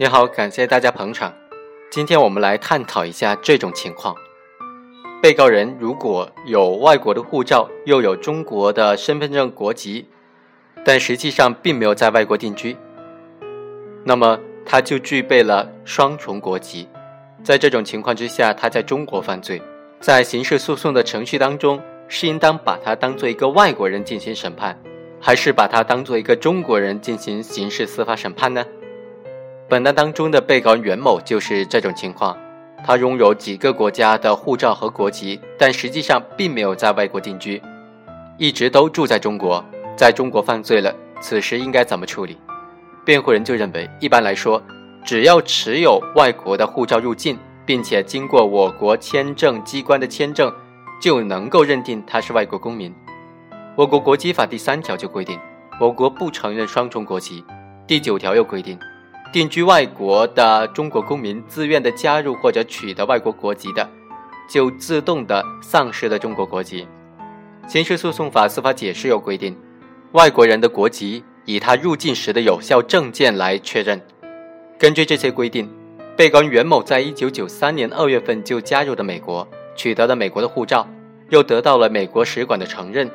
你好，感谢大家捧场。今天我们来探讨一下这种情况：被告人如果有外国的护照，又有中国的身份证国籍，但实际上并没有在外国定居，那么他就具备了双重国籍。在这种情况之下，他在中国犯罪，在刑事诉讼的程序当中，是应当把他当做一个外国人进行审判，还是把他当做一个中国人进行刑事司法审判呢？本案当中的被告人袁某就是这种情况，他拥有几个国家的护照和国籍，但实际上并没有在外国定居，一直都住在中国，在中国犯罪了。此时应该怎么处理？辩护人就认为，一般来说，只要持有外国的护照入境，并且经过我国签证机关的签证，就能够认定他是外国公民。我国国籍法第三条就规定，我国不承认双重国籍。第九条又规定。定居外国的中国公民自愿的加入或者取得外国国籍的，就自动的丧失了中国国籍。刑事诉讼法司法解释有规定，外国人的国籍以他入境时的有效证件来确认。根据这些规定，被告人袁某在一九九三年二月份就加入了美国，取得了美国的护照，又得到了美国使馆的承认，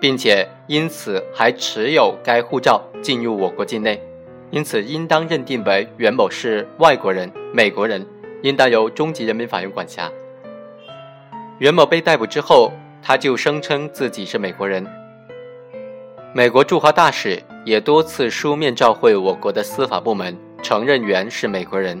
并且因此还持有该护照进入我国境内。因此，应当认定为袁某是外国人、美国人，应当由中级人民法院管辖。袁某被逮捕之后，他就声称自己是美国人。美国驻华大使也多次书面照会我国的司法部门，承认袁是美国人。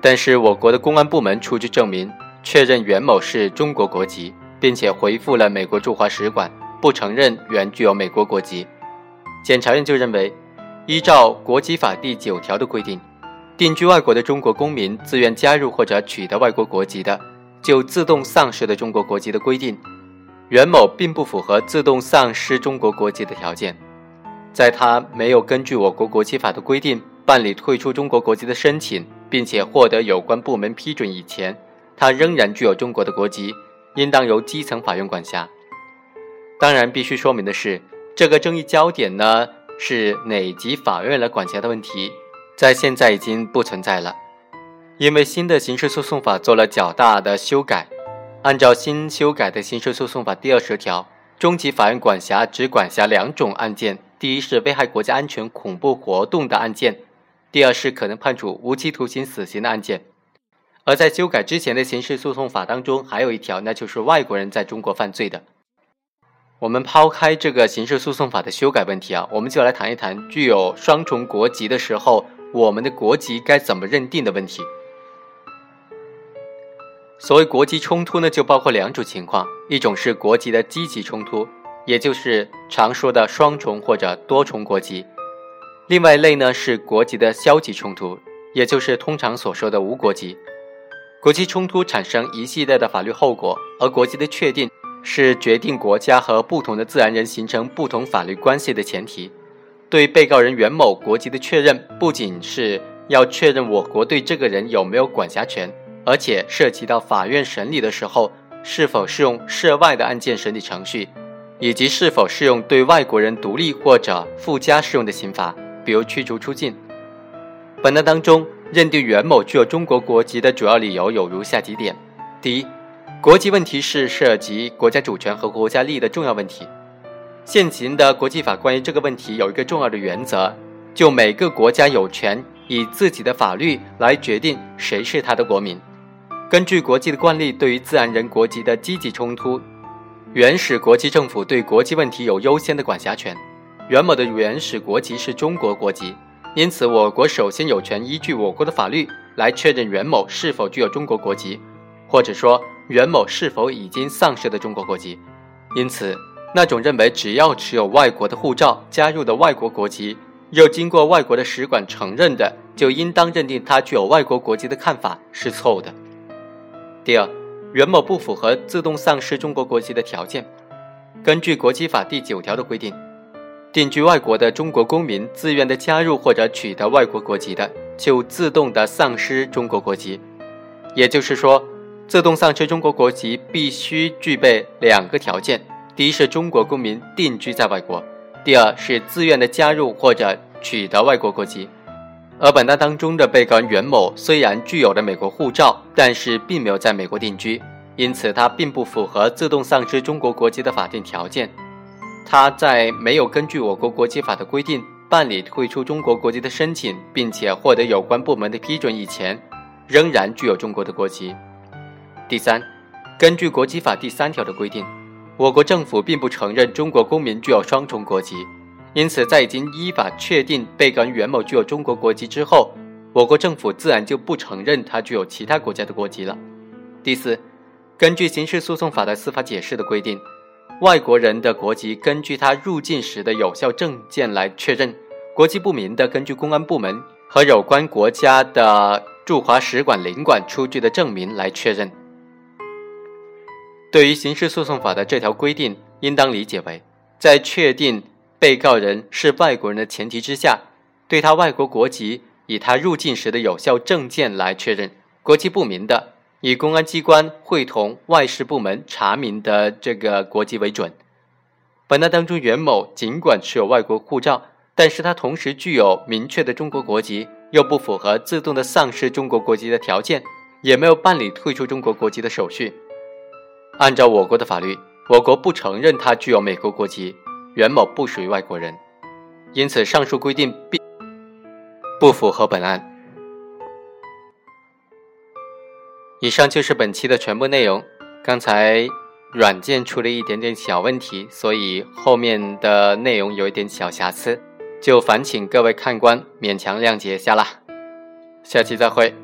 但是，我国的公安部门出具证明，确认袁某是中国国籍，并且回复了美国驻华使馆，不承认袁具有美国国籍。检察院就认为。依照国籍法第九条的规定，定居外国的中国公民自愿加入或者取得外国国籍的，就自动丧失了中国国籍的规定。袁某并不符合自动丧失中国国籍的条件，在他没有根据我国国籍法的规定办理退出中国国籍的申请，并且获得有关部门批准以前，他仍然具有中国的国籍，应当由基层法院管辖。当然，必须说明的是，这个争议焦点呢？是哪级法院来管辖的问题，在现在已经不存在了，因为新的刑事诉讼法做了较大的修改。按照新修改的刑事诉讼法第二十条，中级法院管辖只管辖两种案件：第一是危害国家安全、恐怖活动的案件；第二是可能判处无期徒刑、死刑的案件。而在修改之前的刑事诉讼法当中，还有一条，那就是外国人在中国犯罪的。我们抛开这个刑事诉讼法的修改问题啊，我们就来谈一谈具有双重国籍的时候，我们的国籍该怎么认定的问题。所谓国籍冲突呢，就包括两种情况，一种是国籍的积极冲突，也就是常说的双重或者多重国籍；另外一类呢是国籍的消极冲突，也就是通常所说的无国籍。国籍冲突产生一系列的法律后果，而国籍的确定。是决定国家和不同的自然人形成不同法律关系的前提。对被告人袁某国籍的确认，不仅是要确认我国对这个人有没有管辖权，而且涉及到法院审理的时候是否适用涉外的案件审理程序，以及是否适用对外国人独立或者附加适用的刑罚，比如驱逐出境。本案当中，认定袁某具有中国国籍的主要理由有如下几点：第一，国籍问题是涉及国家主权和国家利益的重要问题。现行的国际法关于这个问题有一个重要的原则，就每个国家有权以自己的法律来决定谁是他的国民。根据国际的惯例，对于自然人国籍的积极冲突，原始国籍政府对国际问题有优先的管辖权。袁某的原始国籍是中国国籍，因此我国首先有权依据我国的法律来确认袁某是否具有中国国籍，或者说。袁某是否已经丧失了中国国籍？因此，那种认为只要持有外国的护照、加入的外国国籍，又经过外国的使馆承认的，就应当认定他具有外国国籍的看法是错误的。第二，袁某不符合自动丧失中国国籍的条件。根据国籍法第九条的规定，定居外国的中国公民自愿的加入或者取得外国国籍的，就自动的丧失中国国籍。也就是说。自动丧失中国国籍必须具备两个条件：第一是中国公民定居在外国；第二是自愿的加入或者取得外国国籍。而本案当中的被告人袁某虽然具有了美国护照，但是并没有在美国定居，因此他并不符合自动丧失中国国籍的法定条件。他在没有根据我国国籍法的规定办理退出中国国籍的申请，并且获得有关部门的批准以前，仍然具有中国的国籍。第三，根据国籍法第三条的规定，我国政府并不承认中国公民具有双重国籍。因此，在已经依法确定被告人袁某具有中国国籍之后，我国政府自然就不承认他具有其他国家的国籍了。第四，根据刑事诉讼法的司法解释的规定，外国人的国籍根据他入境时的有效证件来确认，国籍不明的根据公安部门和有关国家的驻华使馆领馆出具的证明来确认。对于刑事诉讼法的这条规定，应当理解为在确定。被告人是外国人的前提之下，对他外国国籍以他入境时的有效证件来确认；国籍不明的，以公安机关会同外事部门查明的这个国籍为准。本案当中，袁某尽管持有外国护照，但是他同时具有明确的中国国籍，又不符合自动的丧失中国国籍的条件，也没有办理退出中国国籍的手续。按照我国的法律，我国不承认他具有美国国籍。袁某不属于外国人，因此上述规定并不符合本案。以上就是本期的全部内容。刚才软件出了一点点小问题，所以后面的内容有一点小瑕疵，就烦请各位看官勉强谅解一下啦。下期再会。